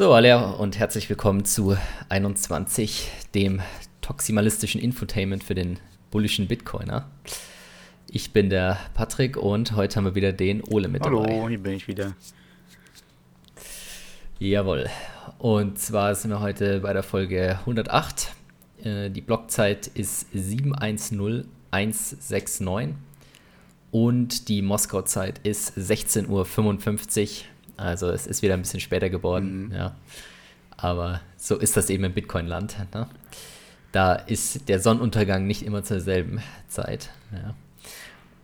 So, alle und herzlich willkommen zu 21, dem toximalistischen Infotainment für den bullischen Bitcoiner. Ich bin der Patrick und heute haben wir wieder den Ole mit Hallo, dabei. Hallo, hier bin ich wieder. Jawohl. Und zwar sind wir heute bei der Folge 108. Äh, die Blockzeit ist 710169 und die Moskau-Zeit ist 16.55 Uhr. Also es ist wieder ein bisschen später geworden, mhm. ja. Aber so ist das eben im Bitcoin-Land. Ne? Da ist der Sonnenuntergang nicht immer zur selben Zeit. Ja.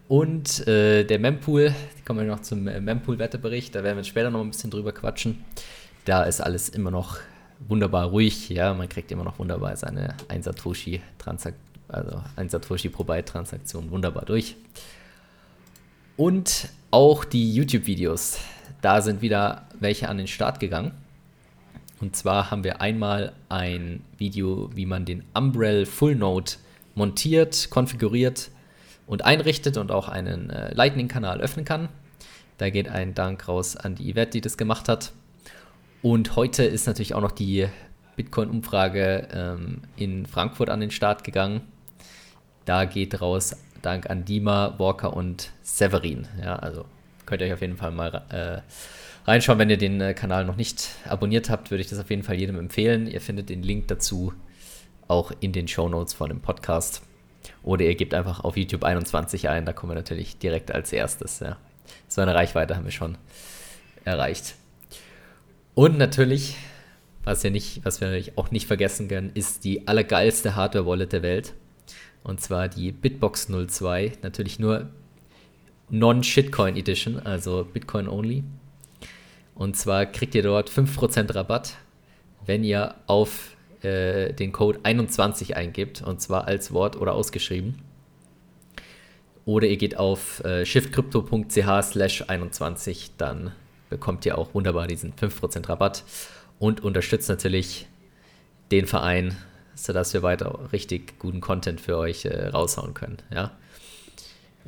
Und äh, der Mempool, kommen wir noch zum Mempool-Wetterbericht, da werden wir später noch ein bisschen drüber quatschen. Da ist alles immer noch wunderbar ruhig, ja, man kriegt immer noch wunderbar seine 1 Satoshi also 1 Satoshi pro Byte Transaktion wunderbar durch. Und auch die YouTube-Videos, da sind wieder welche an den Start gegangen. Und zwar haben wir einmal ein Video, wie man den Umbrell Full Node montiert, konfiguriert und einrichtet und auch einen äh, Lightning-Kanal öffnen kann. Da geht ein Dank raus an die Yvette, die das gemacht hat. Und heute ist natürlich auch noch die Bitcoin-Umfrage ähm, in Frankfurt an den Start gegangen. Da geht raus Dank an Dima, Walker und Severin. Ja, also könnt ihr euch auf jeden Fall mal äh, reinschauen. Wenn ihr den äh, Kanal noch nicht abonniert habt, würde ich das auf jeden Fall jedem empfehlen. Ihr findet den Link dazu auch in den Show Notes von dem Podcast. Oder ihr gebt einfach auf YouTube 21 ein, da kommen wir natürlich direkt als erstes. Ja. So eine Reichweite haben wir schon erreicht. Und natürlich, was, wir nicht, was wir auch nicht vergessen können, ist die allergeilste Hardware-Wallet der Welt. Und zwar die Bitbox 02. Natürlich nur Non-Shitcoin Edition, also Bitcoin only. Und zwar kriegt ihr dort 5% Rabatt, wenn ihr auf äh, den Code 21 eingibt, und zwar als Wort oder ausgeschrieben. Oder ihr geht auf äh, shiftcrypto.ch slash 21, dann bekommt ihr auch wunderbar diesen 5% Rabatt und unterstützt natürlich den Verein, sodass wir weiter richtig guten Content für euch äh, raushauen können. Ja?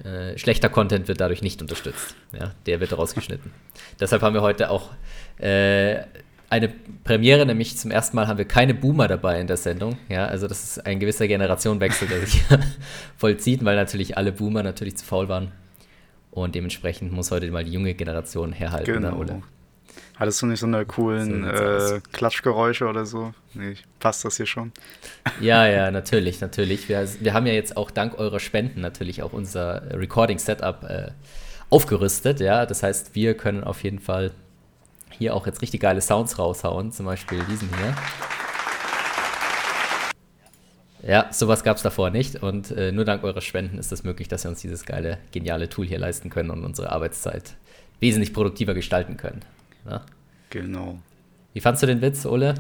Äh, schlechter Content wird dadurch nicht unterstützt. Ja? Der wird rausgeschnitten. Deshalb haben wir heute auch äh, eine Premiere, nämlich zum ersten Mal haben wir keine Boomer dabei in der Sendung. Ja, also das ist ein gewisser Generationenwechsel, der sich vollzieht, weil natürlich alle Boomer natürlich zu faul waren. Und dementsprechend muss heute mal die junge Generation herhalten. Genau. Oder? Hattest du nicht so eine coolen äh, Klatschgeräusche oder so? Nee, passt das hier schon? Ja, ja, natürlich, natürlich. Wir, wir haben ja jetzt auch dank eurer Spenden natürlich auch unser Recording-Setup äh, aufgerüstet. Ja, das heißt, wir können auf jeden Fall hier auch jetzt richtig geile Sounds raushauen, zum Beispiel diesen hier. Ja, sowas gab es davor nicht und äh, nur dank eurer Spenden ist es das möglich, dass wir uns dieses geile, geniale Tool hier leisten können und unsere Arbeitszeit wesentlich produktiver gestalten können. Ja? Genau. Wie fandst du den Witz, Ole?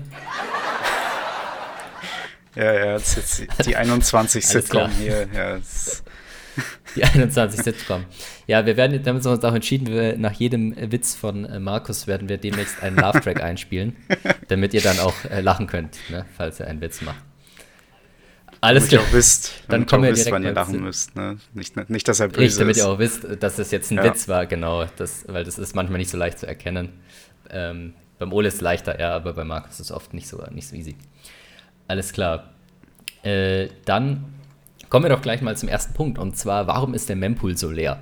Ja, ja, jetzt, jetzt die 21 Sitcom hier. Ja, die 21 Sitcom. Ja, wir werden, wir haben uns auch entschieden, nach jedem Witz von äh, Markus werden wir demnächst einen Love-Track einspielen, damit ihr dann auch äh, lachen könnt, ne, falls ihr einen Witz macht. Alles klar. Ihr auch wisst, dann kommen wir direkt wann ihr lachen müsst. Ne? Nicht, nicht, dass er böse Richtig, damit ihr auch wisst, dass das jetzt ein ja. Witz war, genau. Das, weil das ist manchmal nicht so leicht zu erkennen. Ähm, beim Ole ist es leichter, ja, aber bei Markus ist es oft nicht so, nicht so easy. Alles klar. Äh, dann kommen wir doch gleich mal zum ersten Punkt. Und zwar, warum ist der Mempool so leer?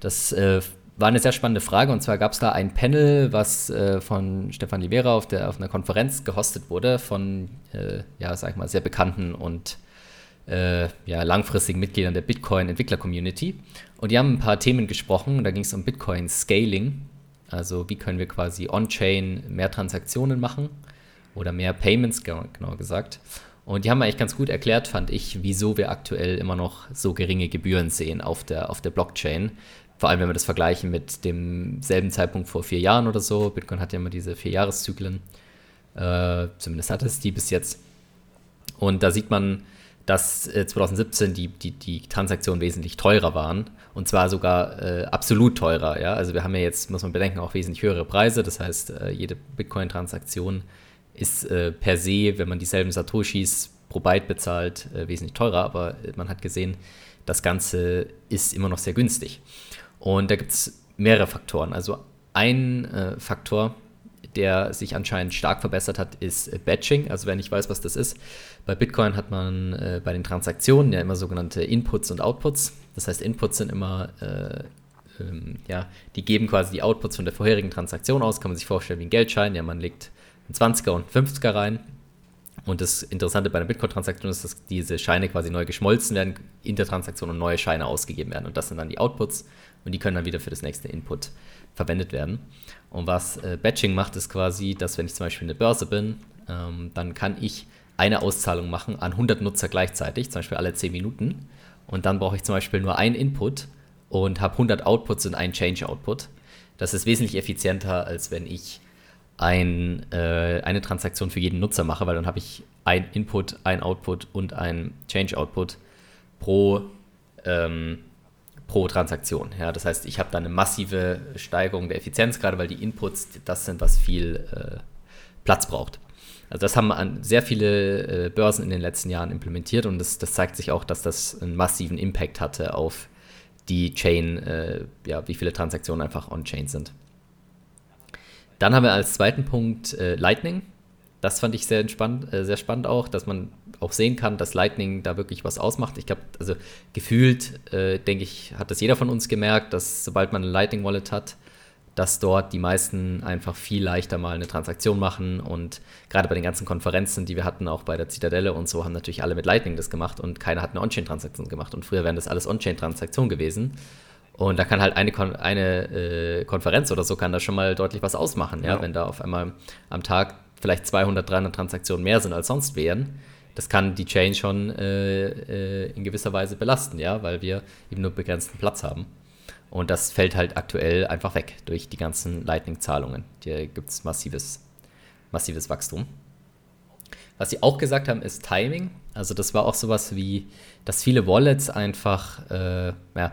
Das äh, war eine sehr spannende Frage. Und zwar gab es da ein Panel, was äh, von Stefan Libera auf, der, auf einer Konferenz gehostet wurde, von, äh, ja, sag ich mal, sehr bekannten und äh, ja, langfristigen Mitgliedern der Bitcoin-Entwickler-Community. Und die haben ein paar Themen gesprochen. Da ging es um Bitcoin-Scaling. Also, wie können wir quasi on-chain mehr Transaktionen machen oder mehr Payments, genauer gesagt. Und die haben eigentlich ganz gut erklärt, fand ich, wieso wir aktuell immer noch so geringe Gebühren sehen auf der, auf der Blockchain. Vor allem, wenn wir das vergleichen mit demselben Zeitpunkt vor vier Jahren oder so. Bitcoin hat ja immer diese vier Jahreszyklen. Äh, zumindest hat es die bis jetzt. Und da sieht man, dass äh, 2017 die, die, die Transaktionen wesentlich teurer waren. Und zwar sogar äh, absolut teurer. Ja? Also wir haben ja jetzt, muss man bedenken, auch wesentlich höhere Preise. Das heißt, äh, jede Bitcoin-Transaktion ist äh, per se, wenn man dieselben Satoshis pro Byte bezahlt, äh, wesentlich teurer, aber man hat gesehen, das Ganze ist immer noch sehr günstig. Und da gibt es mehrere Faktoren. Also ein äh, Faktor, der sich anscheinend stark verbessert hat, ist Batching. Also wer nicht weiß, was das ist. Bei Bitcoin hat man äh, bei den Transaktionen ja immer sogenannte Inputs und Outputs. Das heißt, Inputs sind immer, äh, ähm, ja, die geben quasi die Outputs von der vorherigen Transaktion aus. Kann man sich vorstellen wie ein Geldschein. Ja, man legt einen 20er und 50er rein. Und das Interessante bei einer Bitcoin-Transaktion ist, dass diese Scheine quasi neu geschmolzen werden in der Transaktion und neue Scheine ausgegeben werden. Und das sind dann die Outputs und die können dann wieder für das nächste Input verwendet werden. Und was äh, Batching macht, ist quasi, dass wenn ich zum Beispiel eine Börse bin, ähm, dann kann ich eine Auszahlung machen an 100 Nutzer gleichzeitig, zum Beispiel alle 10 Minuten. Und dann brauche ich zum Beispiel nur einen Input und habe 100 Outputs und einen Change-Output. Das ist wesentlich effizienter, als wenn ich ein, äh, eine Transaktion für jeden Nutzer mache, weil dann habe ich ein Input, ein Output und ein Change-Output pro, ähm, pro Transaktion. Ja, das heißt, ich habe dann eine massive Steigerung der Effizienz, gerade weil die Inputs das sind, was viel äh, Platz braucht. Also das haben an sehr viele äh, Börsen in den letzten Jahren implementiert und das, das, zeigt sich auch, dass das einen massiven Impact hatte auf die Chain, äh, ja, wie viele Transaktionen einfach on-chain sind. Dann haben wir als zweiten Punkt äh, Lightning. Das fand ich sehr, entspannt, äh, sehr spannend auch, dass man auch sehen kann, dass Lightning da wirklich was ausmacht. Ich glaube, also gefühlt, äh, denke ich, hat das jeder von uns gemerkt, dass sobald man ein Lightning Wallet hat, dass dort die meisten einfach viel leichter mal eine Transaktion machen und gerade bei den ganzen Konferenzen, die wir hatten, auch bei der Zitadelle und so, haben natürlich alle mit Lightning das gemacht und keiner hat eine On-Chain-Transaktion gemacht und früher wären das alles On-Chain-Transaktionen gewesen und da kann halt eine, Kon eine äh, Konferenz oder so kann da schon mal deutlich was ausmachen, ja? ja, wenn da auf einmal am Tag vielleicht 200, 300 Transaktionen mehr sind als sonst wären. Das kann die Chain schon äh, äh, in gewisser Weise belasten, ja, weil wir eben nur begrenzten Platz haben. Und das fällt halt aktuell einfach weg durch die ganzen Lightning-Zahlungen. Hier gibt es massives, massives Wachstum. Was sie auch gesagt haben, ist Timing. Also das war auch sowas wie, dass viele Wallets einfach äh, ja,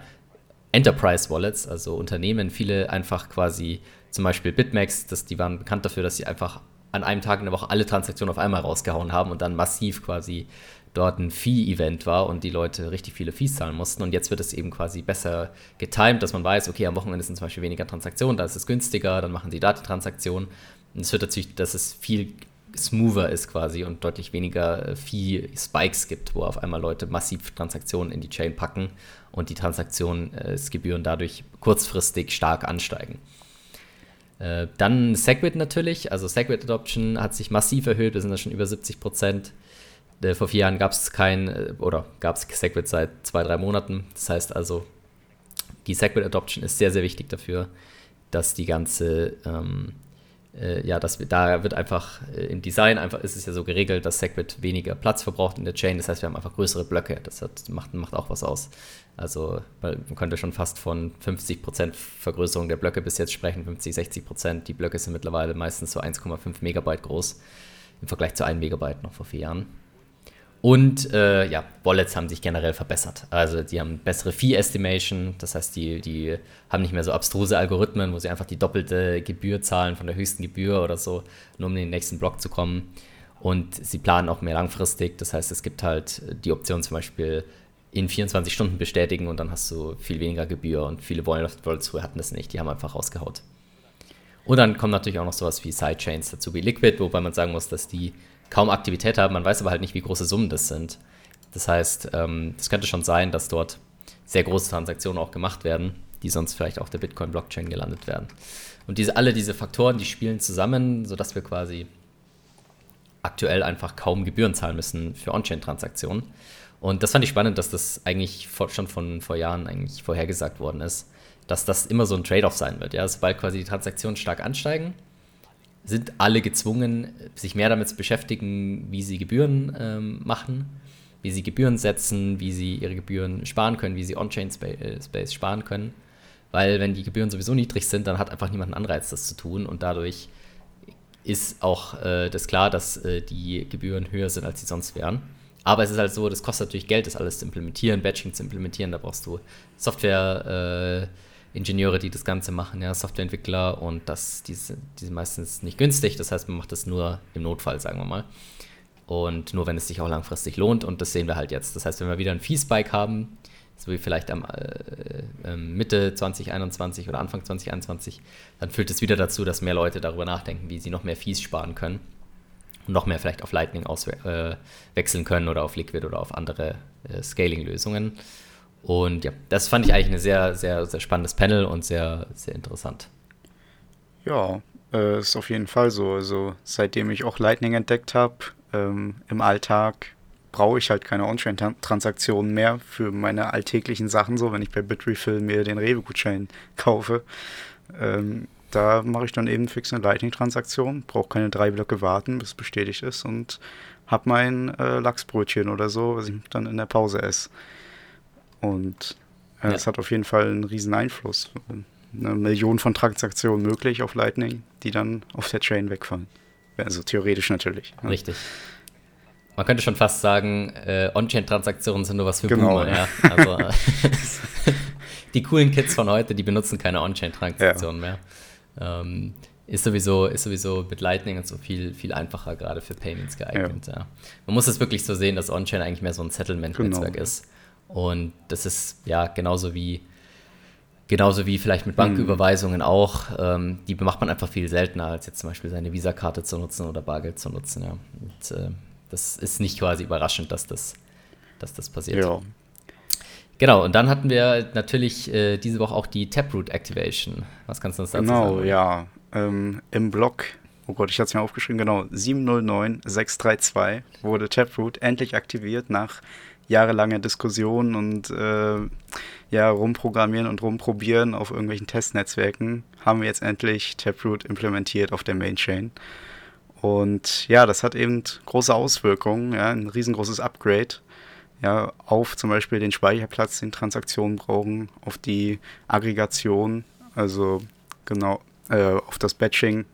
Enterprise Wallets, also Unternehmen, viele einfach quasi, zum Beispiel Bitmax, das, die waren bekannt dafür, dass sie einfach an einem Tag in der Woche alle Transaktionen auf einmal rausgehauen haben und dann massiv quasi dort ein Fee-Event war und die Leute richtig viele Fees zahlen mussten. Und jetzt wird es eben quasi besser getimed, dass man weiß, okay, am Wochenende sind zum Beispiel weniger Transaktionen, da ist es günstiger, dann machen sie da die Transaktionen. Und es wird natürlich, dass es viel smoother ist quasi und deutlich weniger äh, Fee-Spikes gibt, wo auf einmal Leute massiv Transaktionen in die Chain packen und die Transaktionsgebühren dadurch kurzfristig stark ansteigen. Äh, dann Segwit natürlich, also Segwit Adoption hat sich massiv erhöht, wir sind da schon über 70 Prozent. Äh, vor vier Jahren gab es kein, oder gab es Segwit seit zwei, drei Monaten. Das heißt also, die Segwit Adoption ist sehr, sehr wichtig dafür, dass die ganze ähm, äh, ja, das, da wird einfach äh, im Design einfach ist es ja so geregelt, dass Segwit weniger Platz verbraucht in der Chain. Das heißt, wir haben einfach größere Blöcke. Das hat, macht, macht auch was aus. Also man könnte schon fast von 50% Vergrößerung der Blöcke bis jetzt sprechen, 50, 60%. Die Blöcke sind mittlerweile meistens so 1,5 Megabyte groß im Vergleich zu 1 Megabyte noch vor vier Jahren. Und äh, ja, Wallets haben sich generell verbessert. Also die haben bessere Fee-Estimation, das heißt, die, die haben nicht mehr so abstruse Algorithmen, wo sie einfach die doppelte Gebühr zahlen von der höchsten Gebühr oder so, nur um in den nächsten Block zu kommen. Und sie planen auch mehr langfristig, das heißt, es gibt halt die Option zum Beispiel in 24 Stunden bestätigen und dann hast du viel weniger Gebühr und viele Wallets früher hatten das nicht, die haben einfach rausgehaut. Und dann kommen natürlich auch noch sowas wie Sidechains dazu, wie Liquid, wobei man sagen muss, dass die kaum Aktivität haben. Man weiß aber halt nicht, wie große Summen das sind. Das heißt, es ähm, könnte schon sein, dass dort sehr große Transaktionen auch gemacht werden, die sonst vielleicht auf der Bitcoin-Blockchain gelandet werden. Und diese, alle diese Faktoren, die spielen zusammen, sodass wir quasi aktuell einfach kaum Gebühren zahlen müssen für On-Chain-Transaktionen. Und das fand ich spannend, dass das eigentlich schon von vor Jahren eigentlich vorhergesagt worden ist, dass das immer so ein Trade-off sein wird. Ja, sobald quasi die Transaktionen stark ansteigen, sind alle gezwungen, sich mehr damit zu beschäftigen, wie sie Gebühren ähm, machen, wie sie Gebühren setzen, wie sie ihre Gebühren sparen können, wie sie On-Chain-Space äh, sparen können. Weil wenn die Gebühren sowieso niedrig sind, dann hat einfach niemand einen Anreiz, das zu tun. Und dadurch ist auch äh, das klar, dass äh, die Gebühren höher sind, als sie sonst wären. Aber es ist halt so, das kostet natürlich Geld, das alles zu implementieren, Batching zu implementieren. Da brauchst du Software. Äh, Ingenieure, die das Ganze machen, ja, Softwareentwickler und das, die, die sind meistens nicht günstig, das heißt, man macht das nur im Notfall, sagen wir mal. Und nur wenn es sich auch langfristig lohnt und das sehen wir halt jetzt. Das heißt, wenn wir wieder einen Fee-Spike haben, so wie vielleicht am äh, ähm, Mitte 2021 oder Anfang 2021, dann führt es wieder dazu, dass mehr Leute darüber nachdenken, wie sie noch mehr Fees sparen können und noch mehr vielleicht auf Lightning auswechseln äh, können oder auf Liquid oder auf andere äh, Scaling-Lösungen. Und ja, das fand ich eigentlich ein sehr, sehr, sehr spannendes Panel und sehr, sehr interessant. Ja, äh, ist auf jeden Fall so. Also seitdem ich auch Lightning entdeckt habe, ähm, im Alltag brauche ich halt keine On-Chain-Transaktionen mehr für meine alltäglichen Sachen, so wenn ich bei Bitrefill mir den Rewe-Gutschein kaufe. Ähm, da mache ich dann eben fix eine Lightning-Transaktion, brauche keine drei Blöcke warten, bis es bestätigt ist und habe mein äh, Lachsbrötchen oder so, was ich dann in der Pause esse. Und äh, ja. das hat auf jeden Fall einen riesen Einfluss. Eine Million von Transaktionen möglich auf Lightning, die dann auf der Chain wegfallen. Also theoretisch natürlich. Ja. Richtig. Man könnte schon fast sagen, äh, On-Chain-Transaktionen sind nur was für genau. Boomer. Ja. Also, die coolen Kids von heute, die benutzen keine On-Chain-Transaktionen ja. mehr. Ähm, ist sowieso, ist sowieso mit Lightning und so viel, viel einfacher gerade für Payments geeignet. Ja. Ja. Man muss es wirklich so sehen, dass On-Chain eigentlich mehr so ein Settlement-Netzwerk genau. ist. Und das ist ja genauso wie genauso wie vielleicht mit Banküberweisungen auch. Ähm, die macht man einfach viel seltener, als jetzt zum Beispiel seine Visa-Karte zu nutzen oder Bargeld zu nutzen. Ja. Und, äh, das ist nicht quasi überraschend, dass das, dass das passiert. Ja. Genau, und dann hatten wir natürlich äh, diese Woche auch die Taproot Activation. Was kannst du uns dazu genau, sagen? Genau, ja. Ähm, Im Blog, oh Gott, ich hatte es mir aufgeschrieben, genau, 709632 wurde Taproot endlich aktiviert nach jahrelanger Diskussion und äh, ja, rumprogrammieren und rumprobieren auf irgendwelchen Testnetzwerken, haben wir jetzt endlich Taproot implementiert auf der Mainchain. Und ja, das hat eben große Auswirkungen, ja, ein riesengroßes Upgrade ja, auf zum Beispiel den Speicherplatz, den Transaktionen brauchen, auf die Aggregation, also genau, äh, auf das Batching,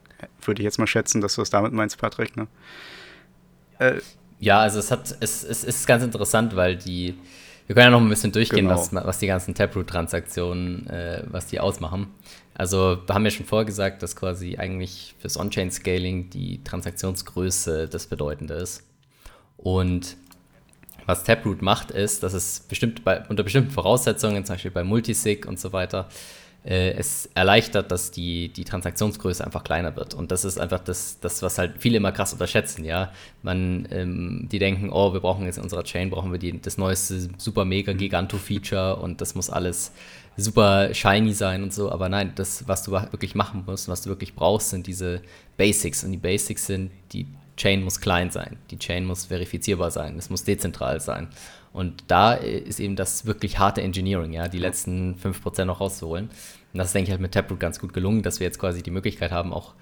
würde ich jetzt mal schätzen, dass du das damit meinst, Patrick, ne? Äh, ja, also es hat, es, es ist ganz interessant, weil die, wir können ja noch ein bisschen durchgehen, genau. was, was die ganzen Taproot-Transaktionen, äh, was die ausmachen. Also wir haben ja schon vorher gesagt, dass quasi eigentlich fürs On-Chain-Scaling die Transaktionsgröße das Bedeutende ist. Und was Taproot macht, ist, dass es bestimmt bei, unter bestimmten Voraussetzungen, zum Beispiel bei Multisig und so weiter, äh, es erleichtert, dass die, die Transaktionsgröße einfach kleiner wird. Und das ist einfach das, das was halt viele immer krass unterschätzen, ja. Man, ähm, die denken, oh, wir brauchen jetzt in unserer Chain, brauchen wir die, das neueste super mega Giganto-Feature und das muss alles super shiny sein und so, aber nein, das, was du wirklich machen musst, was du wirklich brauchst, sind diese Basics. Und die Basics sind, die Chain muss klein sein, die Chain muss verifizierbar sein, es muss dezentral sein. Und da ist eben das wirklich harte Engineering, ja, die letzten 5% noch rauszuholen. Und das ist, denke ich, halt mit Taproot ganz gut gelungen, dass wir jetzt quasi die Möglichkeit haben, auch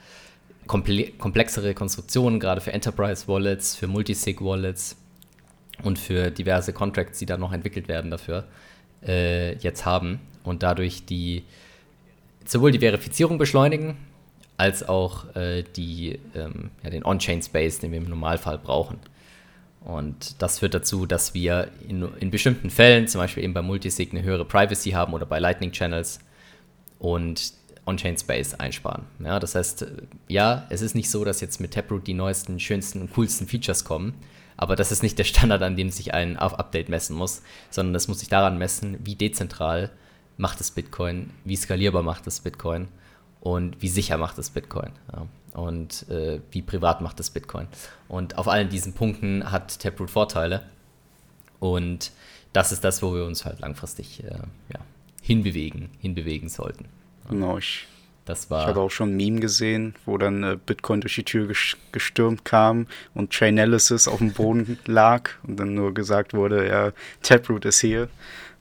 komple komplexere Konstruktionen, gerade für Enterprise-Wallets, für Multisig-Wallets und für diverse Contracts, die da noch entwickelt werden dafür, äh, jetzt haben und dadurch die sowohl die Verifizierung beschleunigen, als auch äh, die, ähm, ja, den On-Chain-Space, den wir im Normalfall brauchen. Und das führt dazu, dass wir in, in bestimmten Fällen, zum Beispiel eben bei Multisig, eine höhere Privacy haben oder bei Lightning Channels und On-Chain-Space einsparen. Ja, das heißt, ja, es ist nicht so, dass jetzt mit Taproot die neuesten, schönsten und coolsten Features kommen, aber das ist nicht der Standard, an dem sich ein Update messen muss, sondern das muss sich daran messen, wie dezentral macht es Bitcoin, wie skalierbar macht es Bitcoin und wie sicher macht es Bitcoin. Ja. Und äh, wie privat macht es Bitcoin. Und auf allen diesen Punkten hat Taproot Vorteile. Und das ist das, wo wir uns halt langfristig äh, ja, hinbewegen, hinbewegen sollten. Genau, ich das war. Ich hatte auch schon ein Meme gesehen, wo dann äh, Bitcoin durch die Tür gestürmt kam und Chainalysis auf dem Boden lag und dann nur gesagt wurde, ja, Taproot ist hier.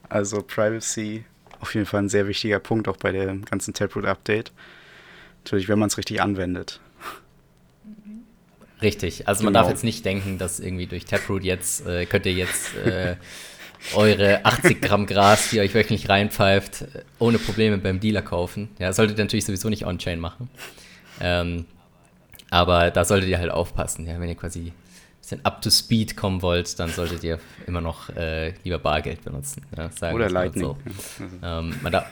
Also Privacy auf jeden Fall ein sehr wichtiger Punkt auch bei dem ganzen Taproot-Update. Natürlich, wenn man es richtig anwendet. Richtig, also man darf genau. jetzt nicht denken, dass irgendwie durch Taproot jetzt, äh, könnt ihr jetzt äh, eure 80 Gramm Gras, die euch wöchentlich reinpfeift, ohne Probleme beim Dealer kaufen. Ja, solltet ihr natürlich sowieso nicht on-chain machen. Ähm, aber da solltet ihr halt aufpassen, ja, wenn ihr quasi ein bisschen up to speed kommen wollt, dann solltet ihr immer noch äh, lieber Bargeld benutzen. Ja, Oder Lightning. So. Ähm, da,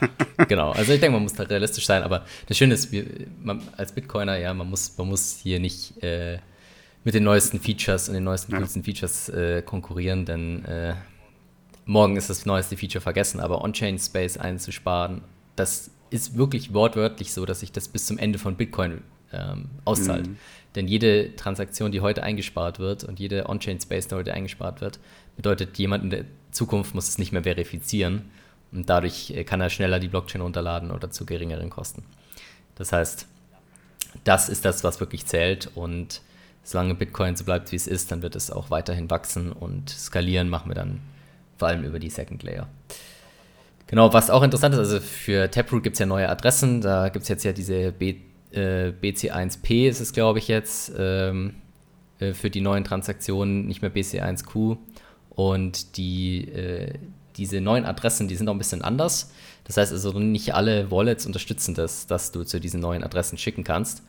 genau, also ich denke, man muss da realistisch sein, aber das Schöne ist, wir, man, als Bitcoiner, ja, man muss, man muss hier nicht äh, mit den neuesten Features und den neuesten, ja. coolsten Features äh, konkurrieren, denn äh, morgen ist das neueste Feature vergessen, aber On-Chain-Space einzusparen, das ist wirklich wortwörtlich so, dass sich das bis zum Ende von Bitcoin ähm, auszahlt. Mhm. Denn jede Transaktion, die heute eingespart wird und jede On-Chain-Space, die heute eingespart wird, bedeutet, jemand in der Zukunft muss es nicht mehr verifizieren und dadurch äh, kann er schneller die Blockchain runterladen oder zu geringeren Kosten. Das heißt, das ist das, was wirklich zählt und solange Bitcoin so bleibt, wie es ist, dann wird es auch weiterhin wachsen und skalieren machen wir dann vor allem über die Second Layer. Genau, was auch interessant ist, also für Taproot gibt es ja neue Adressen, da gibt es jetzt ja diese B äh, BC1P ist es, glaube ich, jetzt ähm, äh, für die neuen Transaktionen, nicht mehr BC1Q. Und die, äh, diese neuen Adressen, die sind auch ein bisschen anders. Das heißt also, nicht alle Wallets unterstützen das, dass du zu diesen neuen Adressen schicken kannst.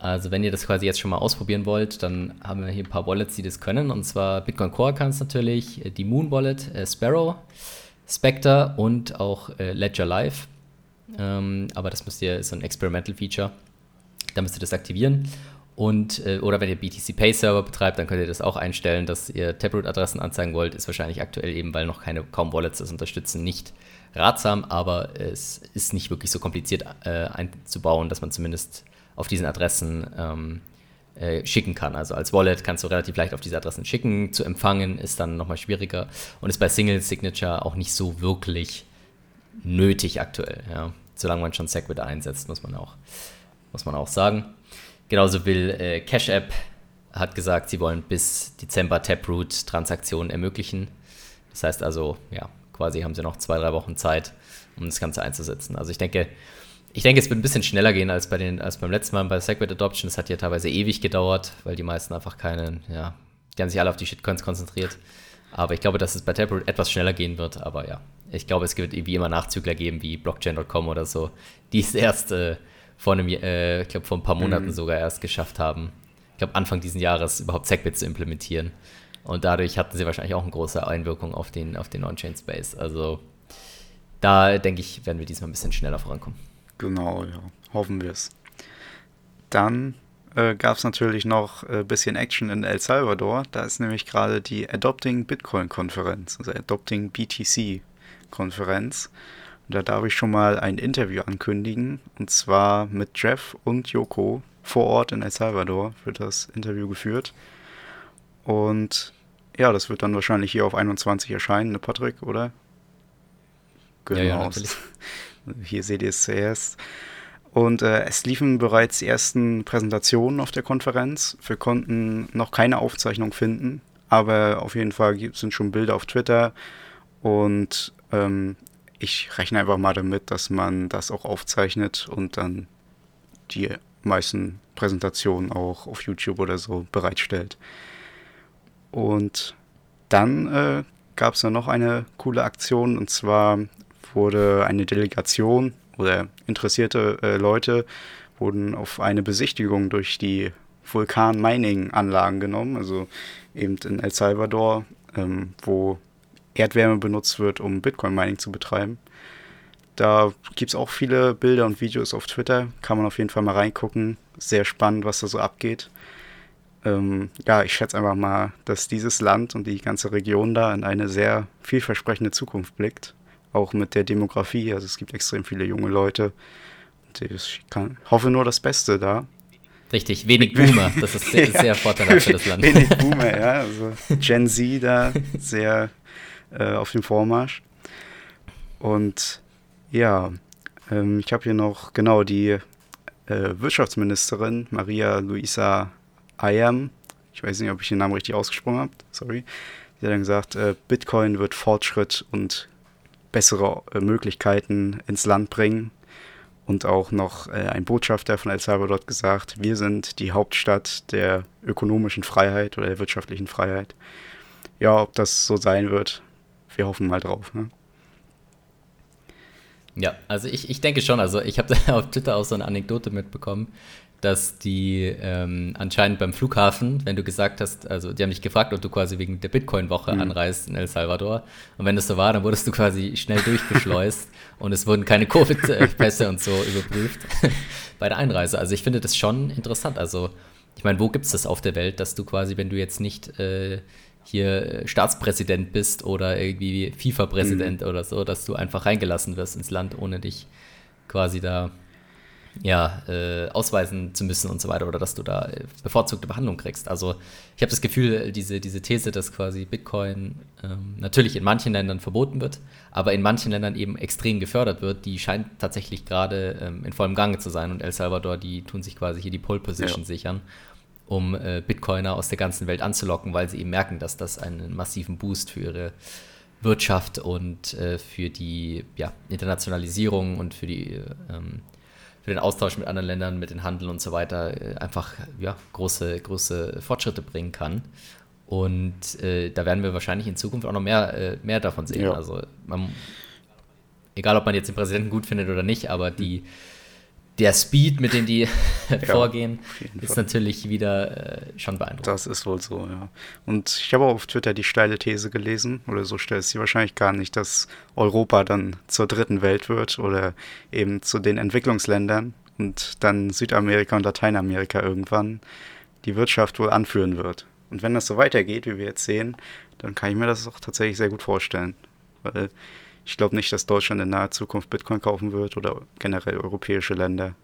Also wenn ihr das quasi jetzt schon mal ausprobieren wollt, dann haben wir hier ein paar Wallets, die das können. Und zwar Bitcoin Core kann es natürlich, äh, die Moon Wallet, äh, Sparrow, Spectre und auch äh, Ledger Live. Ähm, aber das müsst ihr, ist so ein Experimental Feature. Dann müsst ihr das aktivieren. Und, äh, oder wenn ihr BTC Pay Server betreibt, dann könnt ihr das auch einstellen, dass ihr Taproot-Adressen anzeigen wollt. Ist wahrscheinlich aktuell eben, weil noch keine kaum Wallets das unterstützen, nicht ratsam, aber es ist nicht wirklich so kompliziert äh, einzubauen, dass man zumindest auf diesen Adressen ähm, äh, schicken kann. Also als Wallet kannst du relativ leicht auf diese Adressen schicken. Zu empfangen ist dann nochmal schwieriger und ist bei Single Signature auch nicht so wirklich nötig aktuell. Ja. Solange man schon Segwit einsetzt, muss man auch muss man auch sagen. Genauso will äh, Cash App hat gesagt, sie wollen bis Dezember Taproot-Transaktionen ermöglichen. Das heißt also, ja, quasi haben sie noch zwei, drei Wochen Zeit, um das Ganze einzusetzen. Also ich denke, ich denke, es wird ein bisschen schneller gehen als, bei den, als beim letzten Mal bei Segwit Adoption. Das hat ja teilweise ewig gedauert, weil die meisten einfach keinen, ja, die haben sich alle auf die Shitcoins konzentriert. Aber ich glaube, dass es bei Taproot etwas schneller gehen wird. Aber ja, ich glaube, es wird wie immer Nachzügler geben, wie Blockchain.com oder so, die es erst äh, vor einem, äh, ich glaube vor ein paar Monaten mhm. sogar erst geschafft haben. Ich glaube Anfang dieses Jahres überhaupt Segwit zu implementieren. Und dadurch hatten sie wahrscheinlich auch eine große Einwirkung auf den, auf den On-Chain-Space. Also da denke ich, werden wir diesmal ein bisschen schneller vorankommen. Genau, ja. Hoffen wir es. Dann äh, gab es natürlich noch ein äh, bisschen Action in El Salvador. Da ist nämlich gerade die Adopting Bitcoin-Konferenz, also Adopting BTC-Konferenz. Da darf ich schon mal ein Interview ankündigen. Und zwar mit Jeff und Joko vor Ort in El Salvador wird das Interview geführt. Und ja, das wird dann wahrscheinlich hier auf 21 erscheinen, ne Patrick, oder? Genau. Ja, ja, hier seht ihr es zuerst. Und äh, es liefen bereits die ersten Präsentationen auf der Konferenz. Wir konnten noch keine Aufzeichnung finden, aber auf jeden Fall sind schon Bilder auf Twitter. Und ähm, ich rechne einfach mal damit, dass man das auch aufzeichnet und dann die meisten Präsentationen auch auf YouTube oder so bereitstellt. Und dann äh, gab es dann noch eine coole Aktion und zwar wurde eine Delegation oder interessierte äh, Leute wurden auf eine Besichtigung durch die Vulkan-Mining-Anlagen genommen, also eben in El Salvador, ähm, wo Erdwärme benutzt wird, um Bitcoin-Mining zu betreiben. Da gibt es auch viele Bilder und Videos auf Twitter. Kann man auf jeden Fall mal reingucken. Sehr spannend, was da so abgeht. Ähm, ja, ich schätze einfach mal, dass dieses Land und die ganze Region da in eine sehr vielversprechende Zukunft blickt. Auch mit der Demografie. Also es gibt extrem viele junge Leute. Ich kann, hoffe nur das Beste da. Richtig, wenig Boomer. Das ist sehr, ja, sehr vorteilhaft für das Land. Wenig Boomer, ja. Also Gen Z da sehr äh, auf dem Vormarsch. Und ja, ähm, ich habe hier noch genau die äh, Wirtschaftsministerin Maria Luisa Ayam. Ich weiß nicht, ob ich den Namen richtig ausgesprochen habe. Sorry. Die hat dann gesagt, äh, Bitcoin wird Fortschritt und bessere äh, Möglichkeiten ins Land bringen. Und auch noch äh, ein Botschafter von El Salvador hat gesagt, wir sind die Hauptstadt der ökonomischen Freiheit oder der wirtschaftlichen Freiheit. Ja, ob das so sein wird, wir hoffen mal drauf. Ne? Ja, also ich, ich denke schon. Also ich habe auf Twitter auch so eine Anekdote mitbekommen, dass die ähm, anscheinend beim Flughafen, wenn du gesagt hast, also die haben dich gefragt, ob du quasi wegen der Bitcoin-Woche mhm. anreist in El Salvador. Und wenn das so war, dann wurdest du quasi schnell durchgeschleust und es wurden keine Covid-Pässe und so überprüft bei der Einreise. Also ich finde das schon interessant. Also ich meine, wo gibt es das auf der Welt, dass du quasi, wenn du jetzt nicht äh, hier Staatspräsident bist oder irgendwie FIFA-Präsident mhm. oder so, dass du einfach reingelassen wirst ins Land, ohne dich quasi da ja, äh, ausweisen zu müssen und so weiter oder dass du da äh, bevorzugte Behandlung kriegst. Also ich habe das Gefühl, diese, diese These, dass quasi Bitcoin ähm, natürlich in manchen Ländern verboten wird, aber in manchen Ländern eben extrem gefördert wird, die scheint tatsächlich gerade ähm, in vollem Gange zu sein und El Salvador, die tun sich quasi hier die Pole Position ja. sichern, um äh, Bitcoiner aus der ganzen Welt anzulocken, weil sie eben merken, dass das einen massiven Boost für ihre Wirtschaft und äh, für die ja, Internationalisierung und für die ähm, für den Austausch mit anderen Ländern, mit den Handel und so weiter äh, einfach ja, große, große Fortschritte bringen kann. Und äh, da werden wir wahrscheinlich in Zukunft auch noch mehr, äh, mehr davon sehen. Ja. Also man, egal, ob man jetzt den Präsidenten gut findet oder nicht, aber die, der Speed, mit dem die ja, vorgehen, ist Fall. natürlich wieder äh, schon beeindruckend. Das ist wohl so, ja. Und ich habe auch auf Twitter die steile These gelesen, oder so stellt sie wahrscheinlich gar nicht, dass Europa dann zur dritten Welt wird oder eben zu den Entwicklungsländern und dann Südamerika und Lateinamerika irgendwann die Wirtschaft wohl anführen wird. Und wenn das so weitergeht, wie wir jetzt sehen, dann kann ich mir das auch tatsächlich sehr gut vorstellen. Weil ich glaube nicht, dass Deutschland in naher Zukunft Bitcoin kaufen wird oder generell europäische Länder.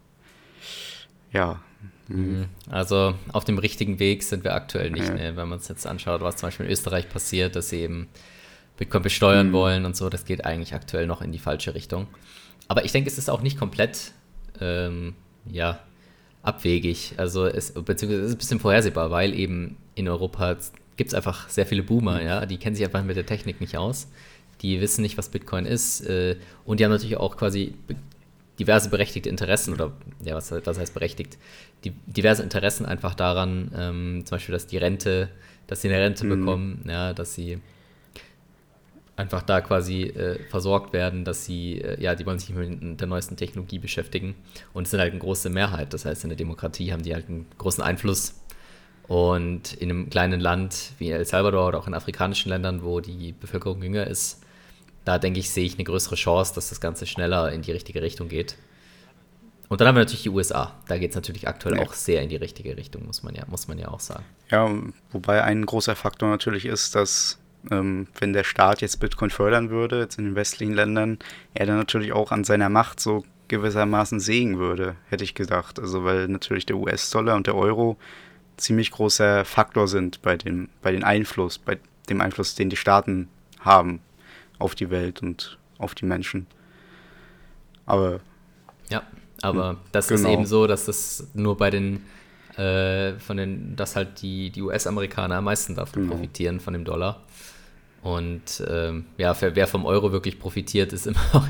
Ja. Mhm. Also auf dem richtigen Weg sind wir aktuell nicht, ja. ne? wenn man es jetzt anschaut, was zum Beispiel in Österreich passiert, dass sie eben Bitcoin besteuern mhm. wollen und so, das geht eigentlich aktuell noch in die falsche Richtung. Aber ich denke, es ist auch nicht komplett ähm, ja, abwegig. Also es, beziehungsweise es ist ein bisschen vorhersehbar, weil eben in Europa gibt es einfach sehr viele Boomer, mhm. ja, die kennen sich einfach mit der Technik nicht aus die wissen nicht, was Bitcoin ist äh, und die haben natürlich auch quasi diverse berechtigte Interessen oder ja, was, was heißt berechtigt? Die, diverse Interessen einfach daran, ähm, zum Beispiel, dass die Rente, dass sie eine Rente mhm. bekommen, ja, dass sie einfach da quasi äh, versorgt werden, dass sie, äh, ja, die wollen sich mit der neuesten Technologie beschäftigen und es sind halt eine große Mehrheit. Das heißt, in der Demokratie haben die halt einen großen Einfluss. Und in einem kleinen Land wie El Salvador oder auch in afrikanischen Ländern, wo die Bevölkerung jünger ist, da denke ich, sehe ich eine größere Chance, dass das Ganze schneller in die richtige Richtung geht. Und dann haben wir natürlich die USA. Da geht es natürlich aktuell ja. auch sehr in die richtige Richtung, muss man ja, muss man ja auch sagen. Ja, wobei ein großer Faktor natürlich ist, dass ähm, wenn der Staat jetzt Bitcoin fördern würde, jetzt in den westlichen Ländern, er dann natürlich auch an seiner Macht so gewissermaßen sägen würde, hätte ich gedacht. Also weil natürlich der US-Dollar und der Euro ziemlich großer Faktor sind bei dem, bei den Einfluss, bei dem Einfluss, den die Staaten haben auf die Welt und auf die Menschen. Aber. Ja, aber hm, das genau. ist eben so, dass das nur bei den, äh, von den, dass halt die, die US-Amerikaner am meisten davon genau. profitieren, von dem Dollar. Und ähm, ja, wer vom Euro wirklich profitiert, ist immer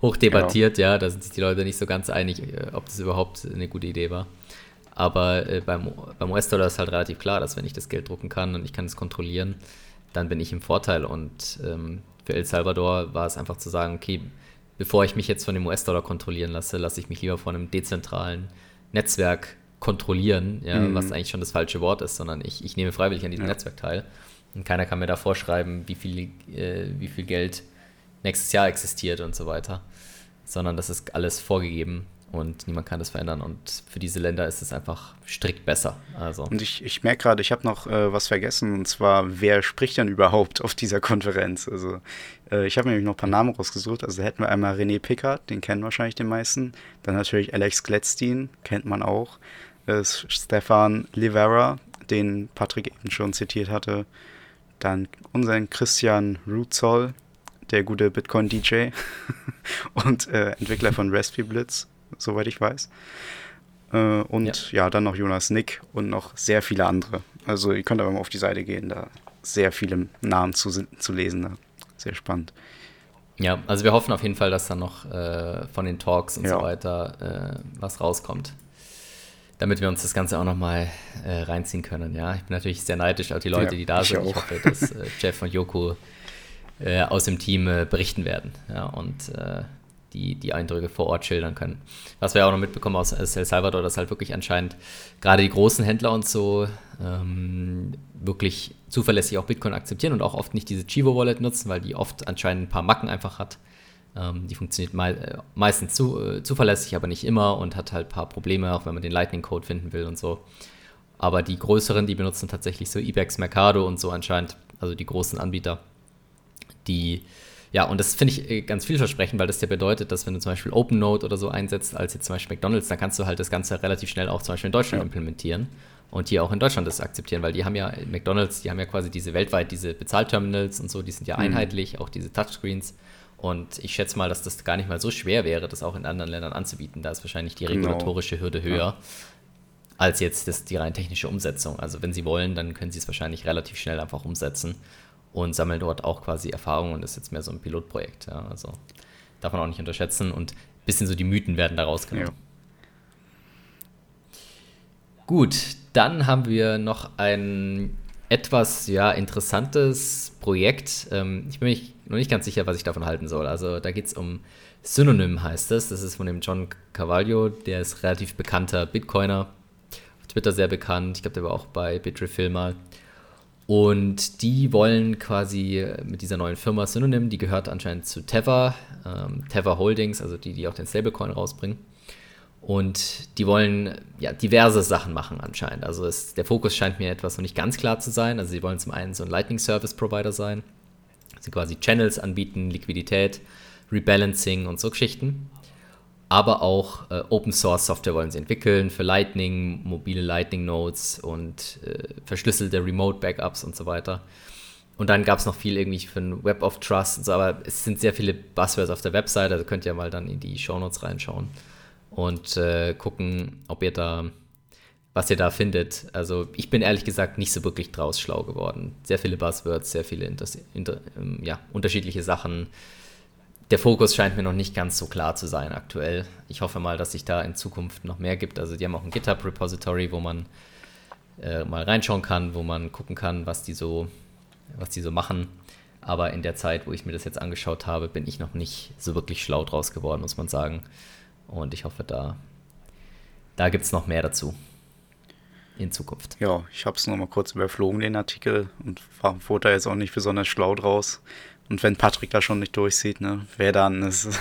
hoch debattiert, ja. ja. Da sind sich die Leute nicht so ganz einig, äh, ob das überhaupt eine gute Idee war. Aber äh, beim, beim US-Dollar ist halt relativ klar, dass wenn ich das Geld drucken kann und ich kann es kontrollieren, dann bin ich im Vorteil. Und ähm, für El Salvador war es einfach zu sagen, okay, bevor ich mich jetzt von dem US-Dollar kontrollieren lasse, lasse ich mich lieber von einem dezentralen Netzwerk kontrollieren, ja, mhm. was eigentlich schon das falsche Wort ist, sondern ich, ich nehme freiwillig an diesem ja. Netzwerk teil. Und keiner kann mir da vorschreiben, wie viel, äh, wie viel Geld nächstes Jahr existiert und so weiter. Sondern das ist alles vorgegeben und niemand kann das verändern. Und für diese Länder ist es einfach strikt besser. Also. Und ich, ich merke gerade, ich habe noch äh, was vergessen, und zwar, wer spricht denn überhaupt auf dieser Konferenz? Also, äh, ich habe nämlich noch ein paar Namen rausgesucht. Also, hätten wir einmal René Pickard, den kennen wahrscheinlich die meisten. Dann natürlich Alex Gladstein, kennt man auch. Äh, Stefan Livera, den Patrick eben schon zitiert hatte. Dann unseren Christian Rutzoll, der gute Bitcoin-DJ und äh, Entwickler von Raspberry Blitz soweit ich weiß. Äh, und ja. ja. dann noch Jonas Nick und noch sehr viele andere. Also ihr könnt aber mal auf die Seite gehen, da sehr viele Namen zu, zu lesen. Da. Sehr spannend. Ja, also wir hoffen auf jeden Fall, dass da noch äh, von den Talks und ja. so weiter äh, was rauskommt. Damit wir uns das Ganze auch nochmal äh, reinziehen können. Ja, ich bin natürlich sehr neidisch auf die Leute, ja, die da ich sind. Auch. Ich hoffe, dass äh, Jeff und Joko äh, aus dem Team äh, berichten werden. Ja, und die, die Eindrücke vor Ort schildern können. Was wir auch noch mitbekommen aus El Salvador, dass halt wirklich anscheinend gerade die großen Händler und so ähm, wirklich zuverlässig auch Bitcoin akzeptieren und auch oft nicht diese Chivo Wallet nutzen, weil die oft anscheinend ein paar Macken einfach hat. Ähm, die funktioniert mei äh, meistens zu, äh, zuverlässig, aber nicht immer und hat halt ein paar Probleme, auch wenn man den Lightning Code finden will und so. Aber die größeren, die benutzen tatsächlich so Ebex Mercado und so anscheinend, also die großen Anbieter, die ja, und das finde ich äh, ganz vielversprechend, weil das ja bedeutet, dass wenn du zum Beispiel OpenNote oder so einsetzt, als jetzt zum Beispiel McDonalds, dann kannst du halt das Ganze relativ schnell auch zum Beispiel in Deutschland ja. implementieren und hier auch in Deutschland das akzeptieren, weil die haben ja, McDonalds, die haben ja quasi diese weltweit, diese Bezahlterminals und so, die sind ja mhm. einheitlich, auch diese Touchscreens. Und ich schätze mal, dass das gar nicht mal so schwer wäre, das auch in anderen Ländern anzubieten. Da ist wahrscheinlich die genau. regulatorische genau. Hürde höher. Ja als jetzt das, die rein technische Umsetzung. Also wenn Sie wollen, dann können Sie es wahrscheinlich relativ schnell einfach umsetzen und sammeln dort auch quasi Erfahrungen und ist jetzt mehr so ein Pilotprojekt. Ja. Also darf man auch nicht unterschätzen und ein bisschen so die Mythen werden da rausgenommen. Ja. Gut, dann haben wir noch ein etwas ja, interessantes Projekt. Ähm, ich bin mir noch nicht ganz sicher, was ich davon halten soll. Also da geht es um Synonym heißt es. Das ist von dem John Carvalho, der ist relativ bekannter Bitcoiner. Auf Twitter sehr bekannt. Ich glaube, der war auch bei Bitrefill mal. Und die wollen quasi mit dieser neuen Firma Synonym, die gehört anscheinend zu Tether, ähm, Tether Holdings, also die, die auch den Stablecoin rausbringen. Und die wollen ja diverse Sachen machen anscheinend. Also es, der Fokus scheint mir etwas noch nicht ganz klar zu sein. Also sie wollen zum einen so ein Lightning Service Provider sein. Sie quasi Channels anbieten, Liquidität, Rebalancing und so Geschichten aber auch äh, Open Source Software wollen sie entwickeln für Lightning, mobile Lightning Nodes und äh, verschlüsselte Remote Backups und so weiter. Und dann gab es noch viel irgendwie für ein Web of Trust und so, aber es sind sehr viele Buzzwords auf der Website, also könnt ihr mal dann in die Show Notes reinschauen und äh, gucken, ob ihr da, was ihr da findet. Also ich bin ehrlich gesagt nicht so wirklich draus schlau geworden. Sehr viele Buzzwords, sehr viele inter, inter, ähm, ja, unterschiedliche Sachen der Fokus scheint mir noch nicht ganz so klar zu sein aktuell. Ich hoffe mal, dass sich da in Zukunft noch mehr gibt. Also die haben auch ein GitHub-Repository, wo man äh, mal reinschauen kann, wo man gucken kann, was die so, was die so machen. Aber in der Zeit, wo ich mir das jetzt angeschaut habe, bin ich noch nicht so wirklich schlau draus geworden, muss man sagen. Und ich hoffe, da, da gibt es noch mehr dazu in Zukunft. Ja, ich habe es nur mal kurz überflogen, den Artikel, und war, wurde da jetzt auch nicht besonders schlau draus. Und wenn Patrick da schon nicht durchsieht, ne, wer dann ist.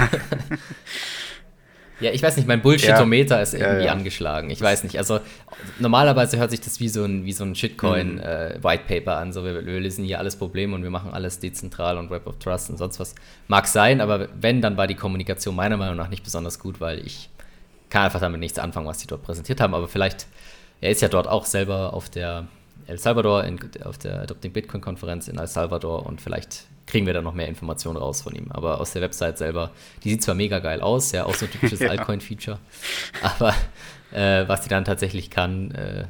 ja, ich weiß nicht, mein Bullshitometer ja, ist irgendwie ja, ja. angeschlagen. Ich weiß nicht. Also normalerweise hört sich das wie so ein, wie so ein Shitcoin-White mhm. äh, an. So, wir, wir, lösen hier alles Probleme und wir machen alles dezentral und Web of Trust und sonst was. Mag sein, aber wenn, dann war die Kommunikation meiner Meinung nach nicht besonders gut, weil ich kann einfach damit nichts anfangen, was die dort präsentiert haben. Aber vielleicht, er ist ja dort auch selber auf der El Salvador, in, auf der Adopting Bitcoin-Konferenz in El Salvador und vielleicht kriegen wir da noch mehr Informationen raus von ihm. Aber aus der Website selber, die sieht zwar mega geil aus, ja, auch so ein typisches ja. Altcoin-Feature, aber äh, was die dann tatsächlich kann, äh,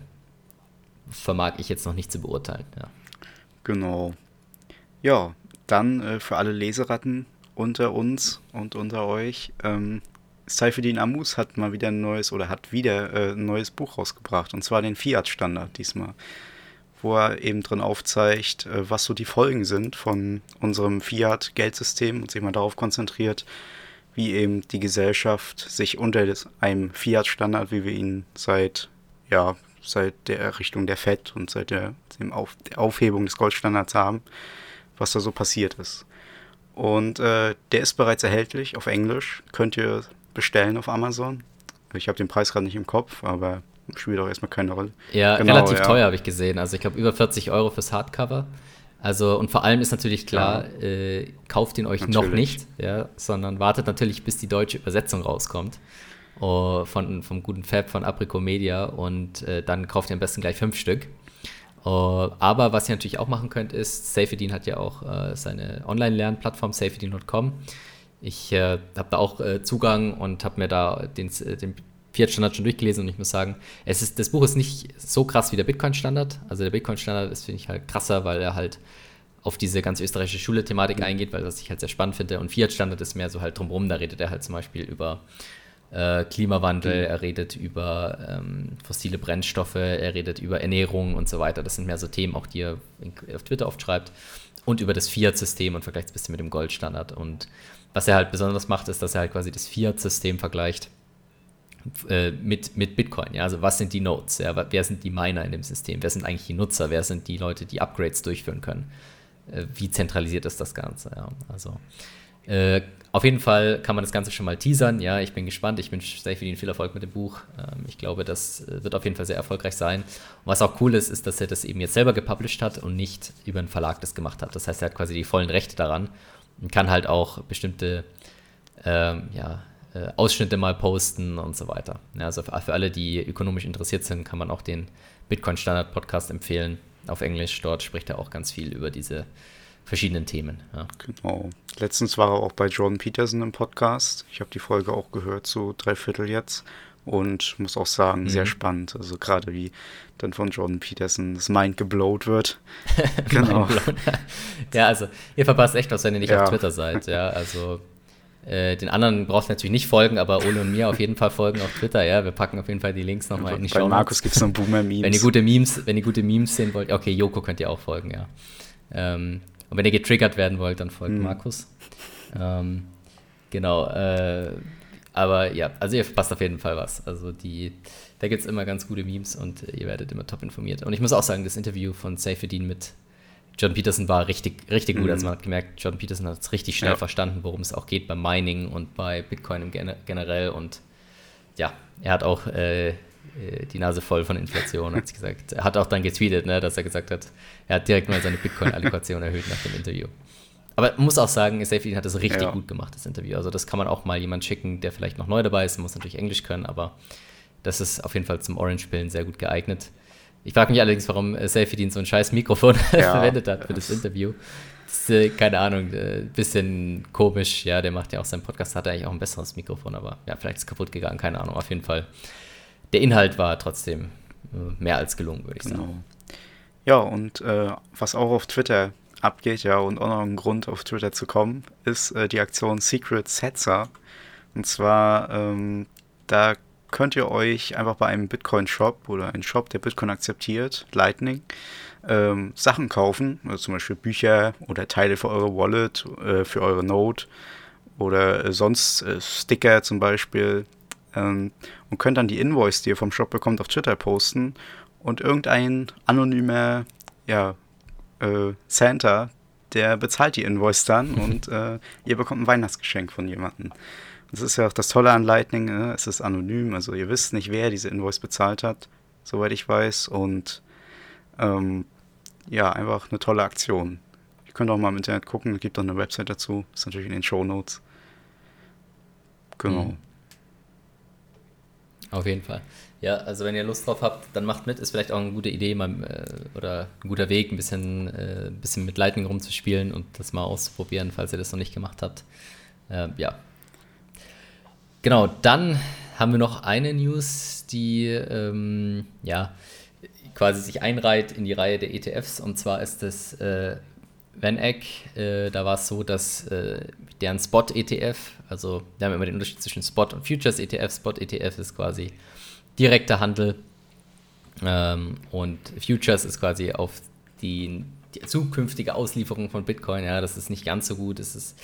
vermag ich jetzt noch nicht zu beurteilen. Ja. Genau. Ja, dann äh, für alle Leseratten unter uns und unter euch. Ähm, Saifedin Amus hat mal wieder ein neues oder hat wieder äh, ein neues Buch rausgebracht und zwar den Fiat-Standard diesmal wo er eben drin aufzeigt, äh, was so die Folgen sind von unserem Fiat-Geldsystem und sich mal darauf konzentriert, wie eben die Gesellschaft sich unter einem Fiat-Standard, wie wir ihn seit, ja, seit der Errichtung der FED und seit der, Auf, der Aufhebung des Goldstandards haben, was da so passiert ist. Und äh, der ist bereits erhältlich auf Englisch, könnt ihr bestellen auf Amazon. Ich habe den Preis gerade nicht im Kopf, aber spielt auch erstmal keine Rolle. Ja, genau, relativ ja. teuer habe ich gesehen. Also ich glaube über 40 Euro fürs Hardcover. Also und vor allem ist natürlich klar, ja. äh, kauft ihn euch natürlich. noch nicht, ja, sondern wartet natürlich, bis die deutsche Übersetzung rauskommt oh, von, vom guten Fab von Aprico Media und äh, dann kauft ihr am besten gleich fünf Stück. Oh, aber was ihr natürlich auch machen könnt, ist, Safedin hat ja auch äh, seine Online-Lernplattform safedin.com. Ich äh, habe da auch äh, Zugang und habe mir da den, äh, den Fiat-Standard schon durchgelesen und ich muss sagen, es ist, das Buch ist nicht so krass wie der Bitcoin-Standard. Also der Bitcoin-Standard ist, finde ich, halt krasser, weil er halt auf diese ganz österreichische Schule-Thematik mhm. eingeht, weil das ich halt sehr spannend finde. Und Fiat-Standard ist mehr so halt drumherum, da redet er halt zum Beispiel über äh, Klimawandel, mhm. er redet über ähm, fossile Brennstoffe, er redet über Ernährung und so weiter. Das sind mehr so Themen, auch die er auf Twitter oft schreibt. Und über das Fiat-System und vergleicht es ein bisschen mit dem Goldstandard. Und was er halt besonders macht, ist, dass er halt quasi das Fiat-System vergleicht mit, mit Bitcoin. Ja? Also was sind die Nodes? Ja? Wer sind die Miner in dem System? Wer sind eigentlich die Nutzer? Wer sind die Leute, die Upgrades durchführen können? Äh, wie zentralisiert ist das Ganze? Ja? Also Äh, auf jeden Fall kann man das Ganze schon mal teasern. Ja, ich bin gespannt. Ich wünsche sehr viel Erfolg mit dem Buch. Ähm, ich glaube, das äh, wird auf jeden Fall sehr erfolgreich sein. Und was auch cool ist, ist, dass er das eben jetzt selber gepublished hat und nicht über einen Verlag das gemacht hat. Das heißt, er hat quasi die vollen Rechte daran und kann halt auch bestimmte ähm, ja, äh, Ausschnitte mal posten und so weiter. Ja, also für, für alle, die ökonomisch interessiert sind, kann man auch den Bitcoin Standard Podcast empfehlen. Auf Englisch. Dort spricht er auch ganz viel über diese verschiedenen Themen. Ja. Genau. Letztens war er auch bei Jordan Peterson im Podcast. Ich habe die Folge auch gehört, so drei Viertel jetzt. Und muss auch sagen, mhm. sehr spannend. Also gerade wie dann von Jordan Peterson das Mind geblowt wird. genau. ja, also ihr verpasst echt was, wenn ihr nicht ja. auf Twitter seid. Ja, also äh, den anderen braucht ihr natürlich nicht folgen, aber Ole und mir auf jeden Fall folgen auf Twitter. Ja, wir packen auf jeden Fall die Links nochmal in die Show. Bei Markus gibt es noch Boomer-Memes. Wenn ihr gute Memes, wenn ihr gute Memes sehen wollt, okay, Joko könnt ihr auch folgen, ja. Ähm, und wenn ihr getriggert werden wollt, dann folgt mhm. Markus. Ähm, genau. Äh, aber ja, also ihr verpasst auf jeden Fall was. Also die, da gibt es immer ganz gute Memes und ihr werdet immer top informiert. Und ich muss auch sagen, das Interview von Safedin mit John Peterson war richtig, richtig gut. Mhm. Also man hat gemerkt, John Peterson hat es richtig schnell ja. verstanden, worum es auch geht beim Mining und bei Bitcoin im Gen generell. Und ja, er hat auch äh, äh, die Nase voll von Inflation, hat gesagt. Er hat auch dann getweetet, ne, dass er gesagt hat, er hat direkt mal seine Bitcoin-Allokation erhöht nach dem Interview. Aber muss auch sagen, Safety hat das richtig ja. gut gemacht, das Interview. Also das kann man auch mal jemand schicken, der vielleicht noch neu dabei ist, muss natürlich Englisch können, aber das ist auf jeden Fall zum Orange-Pillen sehr gut geeignet. Ich frage mich allerdings, warum Selfie so ein scheiß Mikrofon ja, verwendet hat für das Interview. Das ist, äh, keine Ahnung, äh, bisschen komisch. Ja, der macht ja auch seinen Podcast, hat er eigentlich auch ein besseres Mikrofon, aber ja, vielleicht ist es kaputt gegangen, keine Ahnung. Auf jeden Fall der Inhalt war trotzdem äh, mehr als gelungen, würde ich genau. sagen. Ja, und äh, was auch auf Twitter abgeht, ja, und auch noch ein Grund, auf Twitter zu kommen, ist äh, die Aktion Secret Setzer. Und zwar, ähm, da könnt ihr euch einfach bei einem Bitcoin-Shop oder einem Shop, der Bitcoin akzeptiert, Lightning, ähm, Sachen kaufen, also zum Beispiel Bücher oder Teile für eure Wallet, äh, für eure Node oder äh, sonst äh, Sticker zum Beispiel ähm, und könnt dann die Invoice, die ihr vom Shop bekommt, auf Twitter posten und irgendein anonymer ja, äh, Santa, der bezahlt die Invoice dann und äh, ihr bekommt ein Weihnachtsgeschenk von jemandem. Das ist ja auch das Tolle an Lightning, ne? es ist anonym, also ihr wisst nicht, wer diese Invoice bezahlt hat, soweit ich weiß. Und ähm, ja, einfach eine tolle Aktion. Ihr könnt auch mal im Internet gucken, es gibt auch eine Website dazu, ist natürlich in den Show Notes. Genau. Mhm. Auf jeden Fall. Ja, also wenn ihr Lust drauf habt, dann macht mit. Ist vielleicht auch eine gute Idee mal, äh, oder ein guter Weg, ein bisschen, äh, bisschen mit Lightning rumzuspielen und das mal auszuprobieren, falls ihr das noch nicht gemacht habt. Äh, ja. Genau, dann haben wir noch eine News, die ähm, ja, quasi sich einreiht in die Reihe der ETFs. Und zwar ist das äh, VanEck. Äh, da war es so, dass äh, deren Spot-ETF, also wir haben immer den Unterschied zwischen Spot und Futures-ETF. Spot-ETF ist quasi direkter Handel ähm, und Futures ist quasi auf die, die, zukünftige Auslieferung von Bitcoin. Ja, das ist nicht ganz so gut. Es ist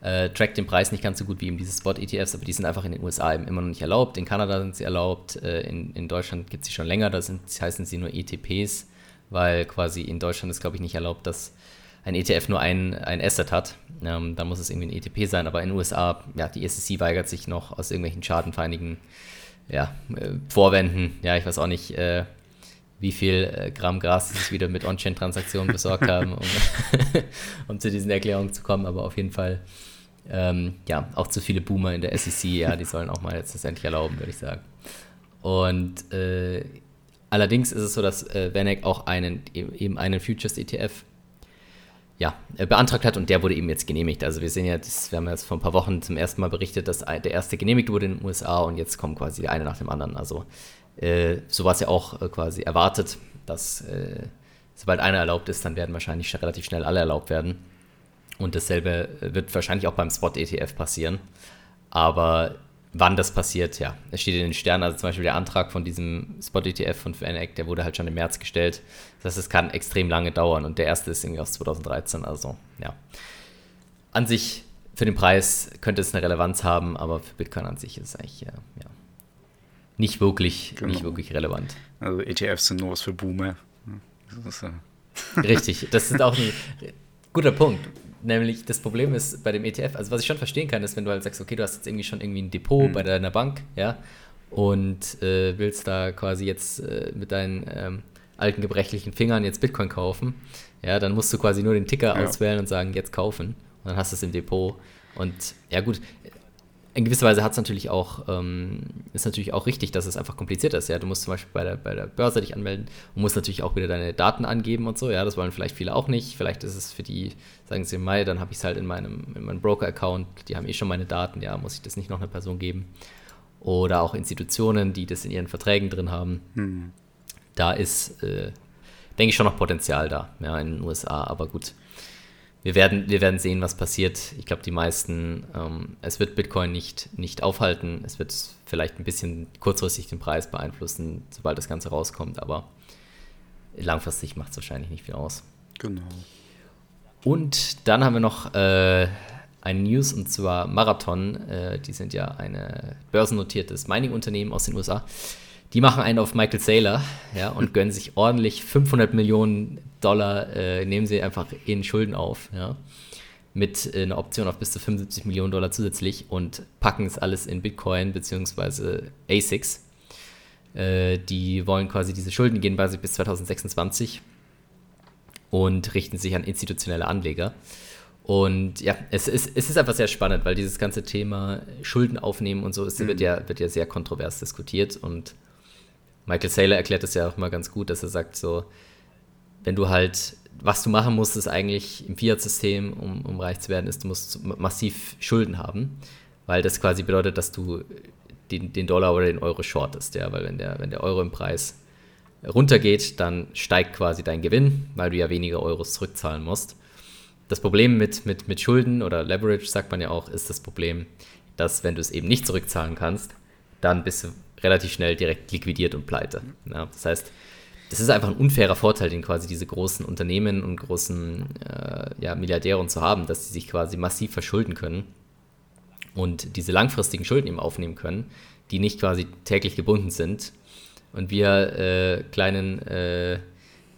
äh, trackt den Preis nicht ganz so gut wie eben diese Spot-ETFs, aber die sind einfach in den USA eben immer noch nicht erlaubt. In Kanada sind sie erlaubt, äh, in, in Deutschland gibt es sie schon länger, da sind, heißen sie nur ETPs, weil quasi in Deutschland ist, glaube ich, nicht erlaubt, dass ein ETF nur ein, ein Asset hat. Ähm, da muss es irgendwie ein ETP sein, aber in den USA, ja, die SEC weigert sich noch aus irgendwelchen schadenfeinigen ja, äh, Vorwänden. Ja, ich weiß auch nicht, äh, wie viel äh, Gramm Gras sie sich wieder mit On-Chain-Transaktionen besorgt haben, um, um, zu diesen Erklärungen zu kommen, aber auf jeden Fall, ähm, ja, auch zu viele Boomer in der SEC, ja, die sollen auch mal jetzt das endlich erlauben, würde ich sagen. Und äh, allerdings ist es so, dass äh, Vanek auch einen, eben einen Futures-ETF ja, äh, beantragt hat und der wurde eben jetzt genehmigt. Also wir sehen ja, das, wir haben jetzt vor ein paar Wochen zum ersten Mal berichtet, dass der erste genehmigt wurde in den USA und jetzt kommen quasi der eine nach dem anderen. Also äh, so war es ja auch äh, quasi erwartet, dass äh, sobald einer erlaubt ist, dann werden wahrscheinlich relativ schnell alle erlaubt werden. Und dasselbe äh, wird wahrscheinlich auch beim Spot-ETF passieren. Aber wann das passiert, ja, es steht in den Sternen. Also zum Beispiel der Antrag von diesem Spot-ETF von FNAC, der wurde halt schon im März gestellt. Das heißt, es kann extrem lange dauern und der erste ist irgendwie aus 2013. Also, ja. An sich, für den Preis könnte es eine Relevanz haben, aber für Bitcoin an sich ist es eigentlich, ja, ja nicht wirklich, genau. nicht wirklich relevant. Also ETFs sind nur was für Boomer. Das ist, äh Richtig, das sind auch die Guter Punkt. Nämlich das Problem ist bei dem ETF, also was ich schon verstehen kann, ist, wenn du halt sagst, okay, du hast jetzt irgendwie schon irgendwie ein Depot mhm. bei deiner Bank, ja, und äh, willst da quasi jetzt äh, mit deinen ähm, alten gebrechlichen Fingern jetzt Bitcoin kaufen, ja, dann musst du quasi nur den Ticker ja. auswählen und sagen, jetzt kaufen. Und dann hast du es im Depot. Und ja gut, in gewisser Weise hat es natürlich auch, ähm, ist natürlich auch richtig, dass es einfach kompliziert ist. Ja, du musst zum Beispiel bei der, bei der Börse dich anmelden und musst natürlich auch wieder deine Daten angeben und so. Ja, das wollen vielleicht viele auch nicht. Vielleicht ist es für die, sagen sie Mai, dann habe ich es halt in meinem, in meinem Broker-Account, die haben eh schon meine Daten, ja, muss ich das nicht noch einer Person geben. Oder auch Institutionen, die das in ihren Verträgen drin haben. Hm. Da ist, äh, denke ich, schon noch Potenzial da, ja, in den USA, aber gut wir werden, wir werden sehen, was passiert. Ich glaube, die meisten, ähm, es wird Bitcoin nicht, nicht aufhalten. Es wird vielleicht ein bisschen kurzfristig den Preis beeinflussen, sobald das Ganze rauskommt, aber langfristig macht es wahrscheinlich nicht viel aus. Genau. Und dann haben wir noch äh, ein News und zwar Marathon. Äh, die sind ja ein börsennotiertes Mining-Unternehmen aus den USA. Die machen einen auf Michael Saylor ja, und gönnen sich ordentlich 500 Millionen Dollar, äh, nehmen sie einfach in Schulden auf. Ja, mit äh, einer Option auf bis zu 75 Millionen Dollar zusätzlich und packen es alles in Bitcoin bzw. ASICs. Äh, die wollen quasi diese Schulden gehen bei sich bis 2026 und richten sich an institutionelle Anleger. Und ja, es ist, es ist einfach sehr spannend, weil dieses ganze Thema Schulden aufnehmen und so ist, mhm. wird, ja, wird ja sehr kontrovers diskutiert und Michael Saylor erklärt das ja auch mal ganz gut, dass er sagt so, wenn du halt, was du machen musst, ist eigentlich im Fiat-System, um, um reich zu werden, ist, du musst massiv Schulden haben, weil das quasi bedeutet, dass du den, den Dollar oder den Euro shortest, ja, weil wenn der, wenn der Euro im Preis runtergeht, dann steigt quasi dein Gewinn, weil du ja weniger Euros zurückzahlen musst. Das Problem mit, mit, mit Schulden oder Leverage, sagt man ja auch, ist das Problem, dass wenn du es eben nicht zurückzahlen kannst, dann bist du relativ schnell direkt liquidiert und pleite. Ja, das heißt, das ist einfach ein unfairer Vorteil, den quasi diese großen Unternehmen und großen äh, ja, Milliardäre zu haben, dass sie sich quasi massiv verschulden können und diese langfristigen Schulden eben aufnehmen können, die nicht quasi täglich gebunden sind. Und wir äh, kleinen äh,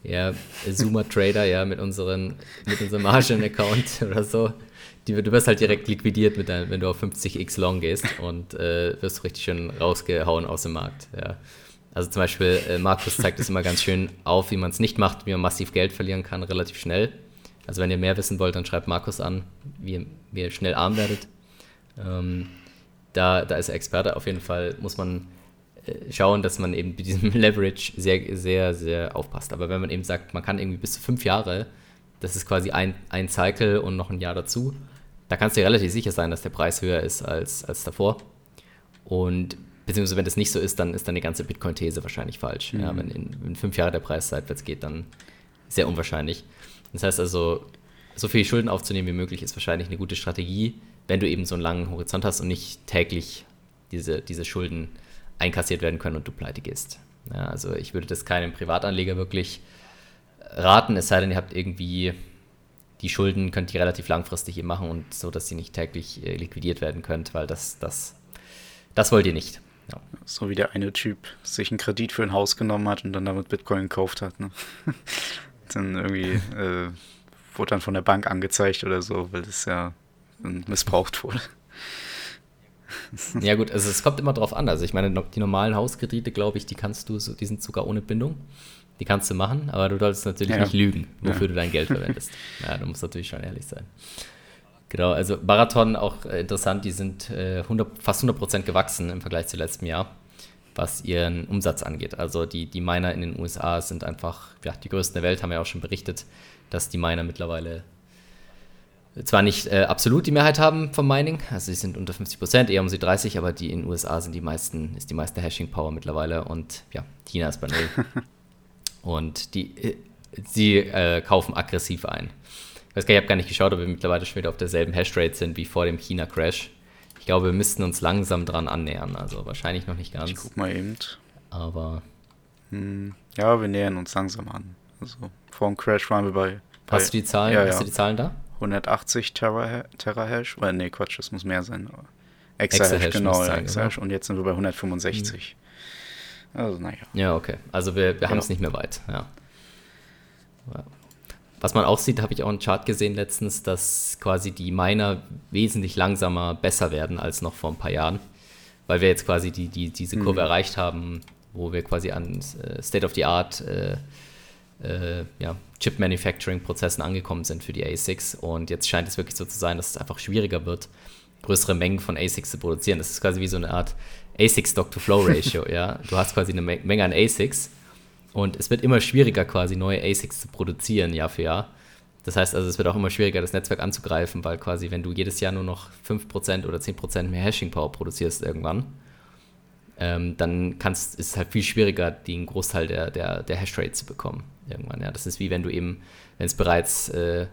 ja, Zoomer-Trader ja, mit, mit unserem Margin-Account oder so, die, du wirst halt direkt liquidiert, mit dein, wenn du auf 50x long gehst und äh, wirst richtig schön rausgehauen aus dem Markt. Ja. Also zum Beispiel, äh, Markus zeigt es immer ganz schön auf, wie man es nicht macht, wie man massiv Geld verlieren kann, relativ schnell. Also wenn ihr mehr wissen wollt, dann schreibt Markus an, wie, wie ihr schnell arm werdet. Ähm, da, da ist er Experte. Auf jeden Fall muss man äh, schauen, dass man eben mit diesem Leverage sehr, sehr, sehr aufpasst. Aber wenn man eben sagt, man kann irgendwie bis zu fünf Jahre, das ist quasi ein, ein Cycle und noch ein Jahr dazu, da kannst du dir relativ sicher sein, dass der Preis höher ist als, als davor. Und beziehungsweise wenn das nicht so ist, dann ist dann die ganze Bitcoin-These wahrscheinlich falsch. Mhm. Ja, wenn in, in fünf Jahren der Preis seitwärts geht, dann sehr unwahrscheinlich. Das heißt also, so viel Schulden aufzunehmen wie möglich ist wahrscheinlich eine gute Strategie, wenn du eben so einen langen Horizont hast und nicht täglich diese, diese Schulden einkassiert werden können und du pleite gehst. Ja, also ich würde das keinem Privatanleger wirklich raten, es sei denn, ihr habt irgendwie die Schulden könnt ihr relativ langfristig eben machen und so, dass sie nicht täglich äh, liquidiert werden könnt, weil das, das, das wollt ihr nicht. Ja. So wie der eine Typ sich einen Kredit für ein Haus genommen hat und dann damit Bitcoin gekauft hat. Ne? dann irgendwie äh, wurde dann von der Bank angezeigt oder so, weil das ja missbraucht wurde. ja gut, also es kommt immer drauf an. Also ich meine, die normalen Hauskredite, glaube ich, die kannst du, die sind sogar ohne Bindung. Die kannst du machen, aber du solltest natürlich ja. nicht lügen, wofür ja. du dein Geld verwendest. ja, du musst natürlich schon ehrlich sein. Genau, also Marathon auch äh, interessant, die sind äh, 100, fast 100% gewachsen im Vergleich zu letztem Jahr, was ihren Umsatz angeht. Also die, die Miner in den USA sind einfach ja, die größten der Welt, haben wir ja auch schon berichtet, dass die Miner mittlerweile zwar nicht äh, absolut die Mehrheit haben vom Mining, also sie sind unter 50 Prozent, eher um sie 30, aber die in den USA sind die meisten, ist die meiste Hashing-Power mittlerweile und ja, China ist bei null. Und die, äh, sie äh, kaufen aggressiv ein. Ich weiß gar nicht, ich habe gar nicht geschaut, ob wir mittlerweile schon wieder auf derselben Hashrate sind wie vor dem China-Crash. Ich glaube, wir müssten uns langsam dran annähern. Also wahrscheinlich noch nicht ganz. Ich guck mal eben. Aber. Hm, ja, wir nähern uns langsam an. Also vor dem Crash waren wir bei. bei hast du die Zahlen? Ja, hast ja. du die Zahlen da? 180 Terahash. Terahash. Oder nee, Quatsch, das muss mehr sein. Exahash, Exahash genau. Sein, Exahash. Genau. Und jetzt sind wir bei 165. Hm. Also, naja. Ja, okay. Also wir, wir haben es nicht mehr weit, ja. was man auch sieht, habe ich auch einen Chart gesehen letztens, dass quasi die Miner wesentlich langsamer besser werden als noch vor ein paar Jahren, weil wir jetzt quasi die, die, diese Kurve mhm. erreicht haben, wo wir quasi an äh, State of the Art äh, äh, ja, Chip-Manufacturing-Prozessen angekommen sind für die ASICs. Und jetzt scheint es wirklich so zu sein, dass es einfach schwieriger wird, größere Mengen von ASICs zu produzieren. Das ist quasi wie so eine Art ASIC-Stock-to-Flow-Ratio. ja? Du hast quasi eine Menge an ASICs und es wird immer schwieriger, quasi neue ASICs zu produzieren, Jahr für Jahr. Das heißt also, es wird auch immer schwieriger, das Netzwerk anzugreifen, weil quasi, wenn du jedes Jahr nur noch 5% oder 10% mehr Hashing-Power produzierst irgendwann, ähm, dann kannst, ist es halt viel schwieriger, den Großteil der, der, der Hashrate zu bekommen. Irgendwann, ja. Das ist wie wenn du eben, wenn es bereits äh,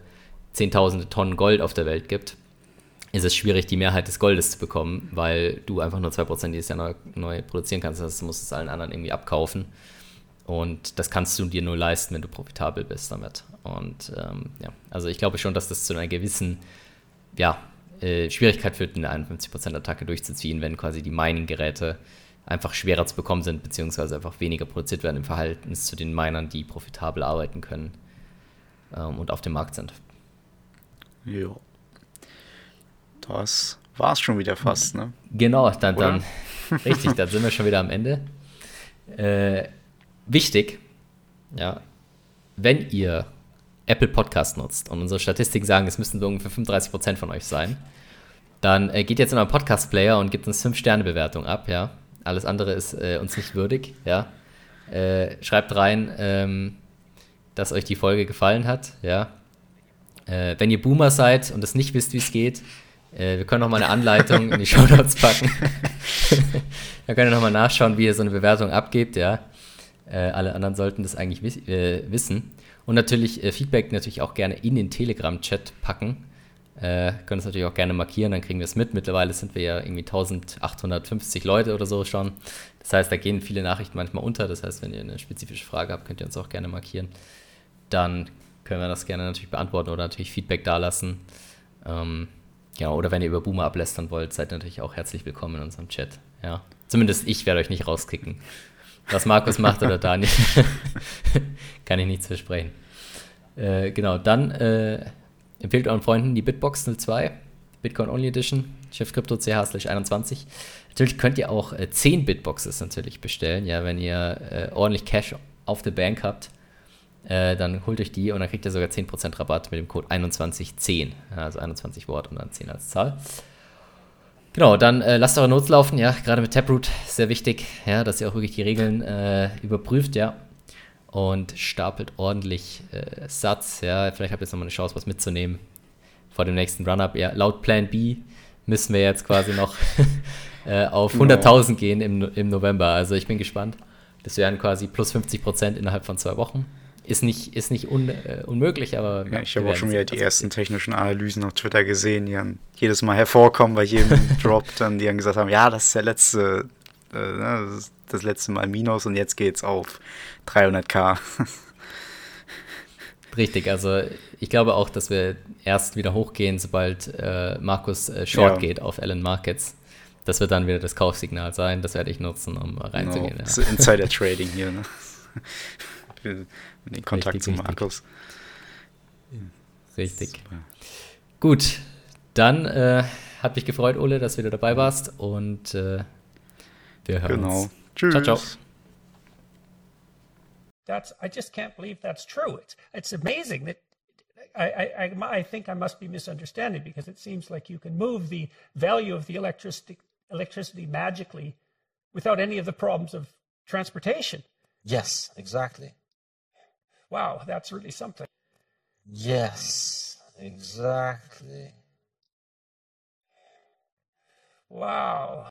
zehntausende Tonnen Gold auf der Welt gibt, ist es schwierig, die Mehrheit des Goldes zu bekommen, weil du einfach nur 2% jedes Jahr neu, neu produzieren kannst. Das heißt, du musst es allen anderen irgendwie abkaufen. Und das kannst du dir nur leisten, wenn du profitabel bist damit. Und ähm, ja, also ich glaube schon, dass das zu einer gewissen ja, äh, Schwierigkeit führt, eine 51%-Attacke durchzuziehen, wenn quasi die Mining-Geräte einfach schwerer zu bekommen sind, beziehungsweise einfach weniger produziert werden im Verhältnis zu den Minern, die profitabel arbeiten können ähm, und auf dem Markt sind. Ja. Das war es schon wieder fast, ne? Genau, dann, dann richtig, dann sind wir schon wieder am Ende. Äh, wichtig, ja, wenn ihr Apple Podcast nutzt und unsere Statistiken sagen, es müssten so ungefähr 35% von euch sein, dann äh, geht jetzt in euren Podcast-Player und gebt uns 5-Sterne-Bewertung ab, ja. Alles andere ist äh, uns nicht würdig, ja. Äh, schreibt rein, ähm, dass euch die Folge gefallen hat, ja. Äh, wenn ihr Boomer seid und es nicht wisst, wie es geht, äh, wir können noch mal eine Anleitung in die Show Notes packen. da könnt ihr noch mal nachschauen, wie ihr so eine Bewertung abgebt, ja. Äh, alle anderen sollten das eigentlich wiss wissen. Und natürlich Feedback natürlich auch gerne in den Telegram-Chat packen. Äh, können es natürlich auch gerne markieren, dann kriegen wir es mit. Mittlerweile sind wir ja irgendwie 1850 Leute oder so schon. Das heißt, da gehen viele Nachrichten manchmal unter. Das heißt, wenn ihr eine spezifische Frage habt, könnt ihr uns auch gerne markieren. Dann können wir das gerne natürlich beantworten oder natürlich Feedback dalassen. Ähm, ja, oder wenn ihr über Boomer ablästern wollt, seid natürlich auch herzlich willkommen in unserem Chat. Ja. Zumindest ich werde euch nicht rauskicken. Was Markus macht oder Daniel, kann ich nichts versprechen. Äh, genau, dann äh, Empfehlt euren Freunden die Bitbox 02, Bitcoin Only Edition, chefcrypto.ch/21. Natürlich könnt ihr auch äh, 10 Bitboxes natürlich bestellen, ja, wenn ihr äh, ordentlich Cash auf der Bank habt. Äh, dann holt euch die und dann kriegt ihr sogar 10% Rabatt mit dem Code 2110. Also 21 Wort und dann 10 als Zahl. Genau, dann äh, lasst eure Notes laufen, ja, gerade mit Taproot, sehr wichtig, ja, dass ihr auch wirklich die Regeln äh, überprüft, ja, und stapelt ordentlich äh, Satz. Ja, vielleicht habt ihr jetzt nochmal eine Chance, was mitzunehmen vor dem nächsten Run-Up. Ja, laut Plan B müssen wir jetzt quasi noch äh, auf 100.000 genau. gehen im, im November. Also ich bin gespannt. Das wären quasi plus 50 Prozent innerhalb von zwei Wochen. Ist nicht, ist nicht un, äh, unmöglich, aber. Ja, ich habe auch schon wieder die ersten technischen Analysen auf Twitter gesehen, die dann jedes Mal hervorkommen bei jedem Drop, dann, die dann gesagt haben: Ja, das ist der letzte, äh, ne, das ist das letzte Mal Minus und jetzt geht's auf 300k. Richtig, also ich glaube auch, dass wir erst wieder hochgehen, sobald äh, Markus äh, Short ja. geht auf Allen Markets. Das wird dann wieder das Kaufsignal sein. Das werde ich nutzen, um reinzugehen. Genau. Ja. Insider Trading hier, ne? Den Kontakt richtig, zu Markus. Richtig. Super. Gut, dann äh, hat mich gefreut, Ole, dass du wieder dabei warst und äh, wir hören genau. uns. Tschüss. Ciao, ciao. That's I just can't believe that's true. It's it's amazing that I, I, I, think I must be misunderstanding because it seems like you can move the value of the electricity electricity magically without any of the problems of transportation. Yes, exactly. Wow, that's really something. Yes, exactly. Wow.